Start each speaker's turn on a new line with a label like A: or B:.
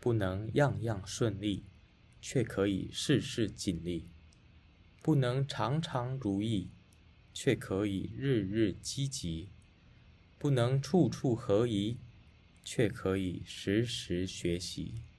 A: 不能样样顺利却可以事事尽力。不能常常如意却可以日日积极。不能处处合宜却可以时时学习。